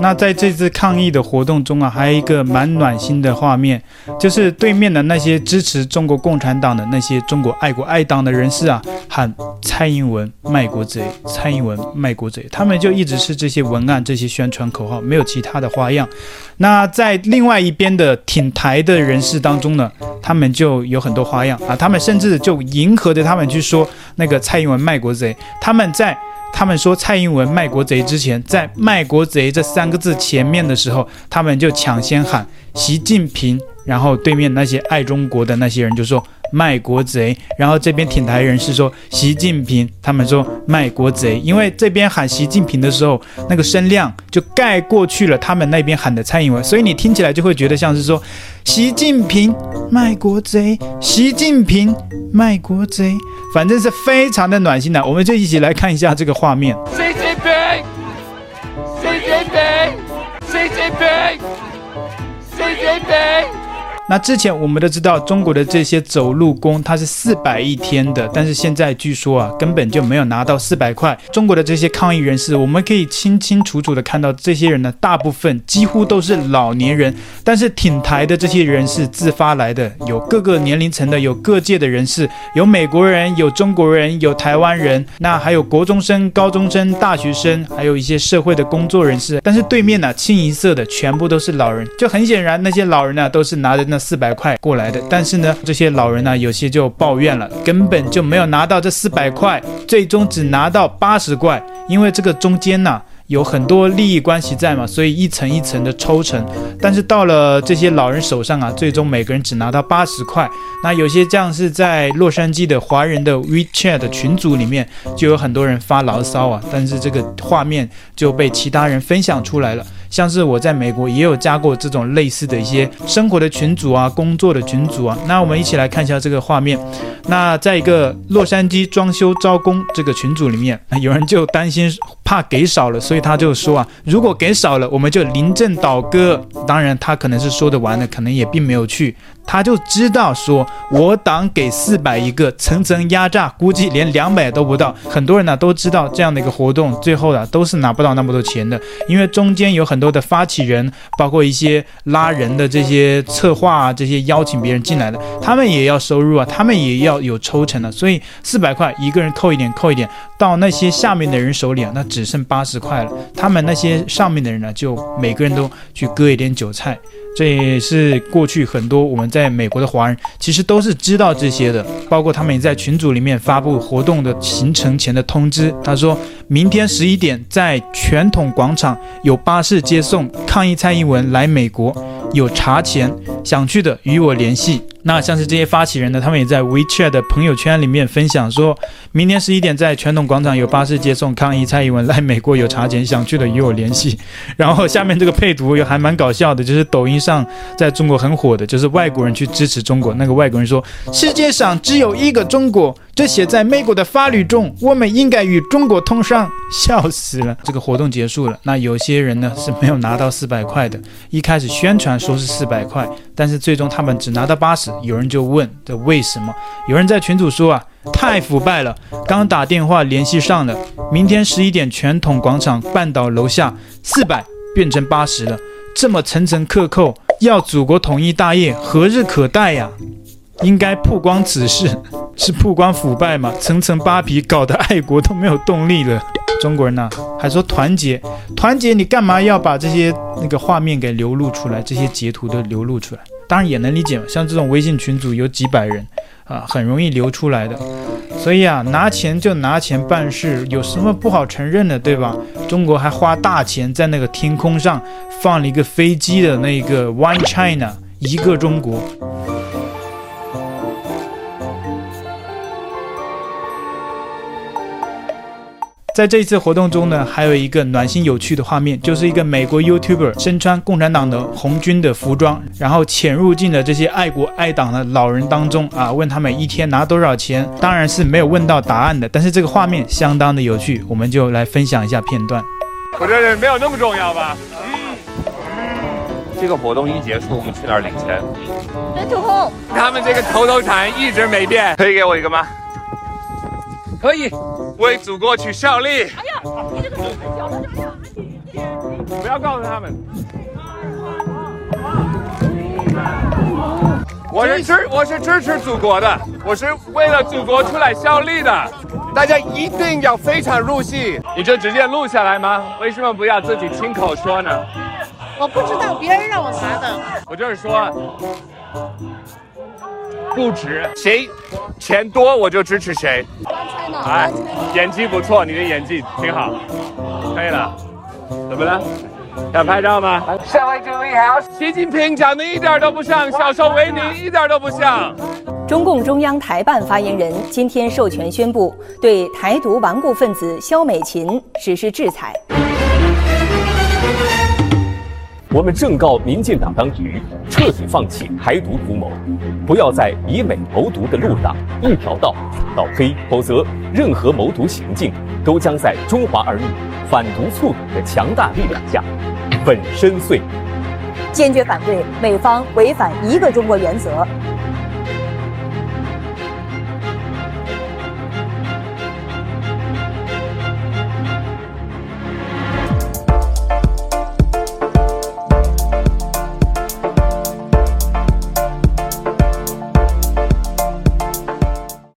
那在这次抗议的活动中啊，还有一个蛮暖心的画面，就是对面的那些支持中国共产党的那些中国爱国爱党的人士啊，喊蔡英文卖国贼，蔡英文卖国贼，他们就一直是这些文案、这些宣传口号，没有其他的花样。那在另外一边的挺台的人士当中呢，他们就有很多花样啊，他们甚至就迎合着他们去说那个蔡英文卖国贼，他们在。他们说蔡英文卖国贼之前，在“卖国贼”这三个字前面的时候，他们就抢先喊习近平，然后对面那些爱中国的那些人就说。卖国贼，然后这边挺台人士说习近平，他们说卖国贼，因为这边喊习近平的时候，那个声量就盖过去了他们那边喊的蔡英文，所以你听起来就会觉得像是说习近平卖国贼，习近平卖国贼，反正是非常的暖心的。我们就一起来看一下这个画面。习近平，习近平，习近平，习近平。那之前我们都知道，中国的这些走路工，他是四百一天的，但是现在据说啊，根本就没有拿到四百块。中国的这些抗议人士，我们可以清清楚楚的看到，这些人呢，大部分几乎都是老年人，但是挺台的这些人是自发来的，有各个年龄层的，有各界的人士，有美国人，有中国人，有台湾人，那还有国中生、高中生、大学生，还有一些社会的工作人士。但是对面呢，清一色的全部都是老人，就很显然，那些老人呢，都是拿着那。四百块过来的，但是呢，这些老人呢，有些就抱怨了，根本就没有拿到这四百块，最终只拿到八十块，因为这个中间呢，有很多利益关系在嘛，所以一层一层的抽成，但是到了这些老人手上啊，最终每个人只拿到八十块。那有些这样是在洛杉矶的华人的 WeChat 群组里面，就有很多人发牢骚啊，但是这个画面就被其他人分享出来了。像是我在美国也有加过这种类似的一些生活的群组啊，工作的群组啊。那我们一起来看一下这个画面。那在一个洛杉矶装修招工这个群组里面，有人就担心怕给少了，所以他就说啊，如果给少了，我们就临阵倒戈。当然，他可能是说得完的，可能也并没有去。他就知道说，我党给四百一个，层层压榨，估计连两百都不到。很多人呢都知道这样的一个活动，最后呢都是拿不到那么多钱的，因为中间有很多的发起人，包括一些拉人的这些策划啊，这些邀请别人进来的，他们也要收入啊，他们也要有抽成的。所以四百块一个人扣一点，扣一点，到那些下面的人手里啊，那只剩八十块了。他们那些上面的人呢，就每个人都去割一点韭菜。这也是过去很多我们在美国的华人其实都是知道这些的，包括他们也在群组里面发布活动的行程前的通知。他说明天十一点在传统广场有巴士接送抗议蔡英文来美国，有茶钱，想去的与我联系。那像是这些发起人呢，他们也在 WeChat 的朋友圈里面分享，说明天十一点在传统广场有巴士接送抗议蔡英文来美国，有茶钱，想去的与我联系。然后下面这个配图也还蛮搞笑的，就是抖音上在中国很火的，就是外国人去支持中国，那个外国人说世界上只有一个中国。这写在美国的法律中，我们应该与中国通商，笑死了。这个活动结束了，那有些人呢是没有拿到四百块的。一开始宣传说是四百块，但是最终他们只拿到八十。有人就问这为什么？有人在群组说啊，太腐败了。刚打电话联系上了，明天十一点全统广场半岛楼下，四百变成八十了，这么层层克扣，要祖国统一大业何日可待呀？应该曝光此事，是曝光腐败吗？层层扒皮，搞得爱国都没有动力了。中国人呢、还说团结，团结，你干嘛要把这些那个画面给流露出来？这些截图都流露出来，当然也能理解嘛。像这种微信群组有几百人啊，很容易流出来的。所以啊，拿钱就拿钱办事，有什么不好承认的，对吧？中国还花大钱在那个天空上放了一个飞机的那个 One China，一个中国。在这一次活动中呢，还有一个暖心有趣的画面，就是一个美国 YouTuber 身穿共产党的红军的服装，然后潜入进了这些爱国爱党的老人当中啊，问他们一天拿多少钱。当然是没有问到答案的，但是这个画面相当的有趣，我们就来分享一下片段。我这人没有那么重要吧？嗯。这个活动一结束，我们去哪儿领钱？人土红。他们这个头头禅一直没变，可以给我一个吗？可以。为祖国去效力。哎呀，你这个手很小的，哎呀，要告诉他们，我是支我是支持祖国的，我是为了祖国出来效力的。大家一定要非常入戏，你就直接录下来吗？为什么不要自己亲口说呢？我不知道，别人让我拿的。我就是说，不值，谁钱多我就支持谁。哎，演技不错，你的演技挺好，可以了。怎么了？想拍照吗？各位注意好，习近平长得一点都不像，小时候维尼一点都不像。中共中央台办发言人今天授权宣布，对台独顽固分子肖美琴实施制裁。我们正告民进党当局，彻底放弃台独图谋，不要在以美谋独的路上一条道走到黑，否则任何谋独行径都将在中华儿女反独促统的强大力量下。粉身碎。坚决反对美方违反一个中国原则，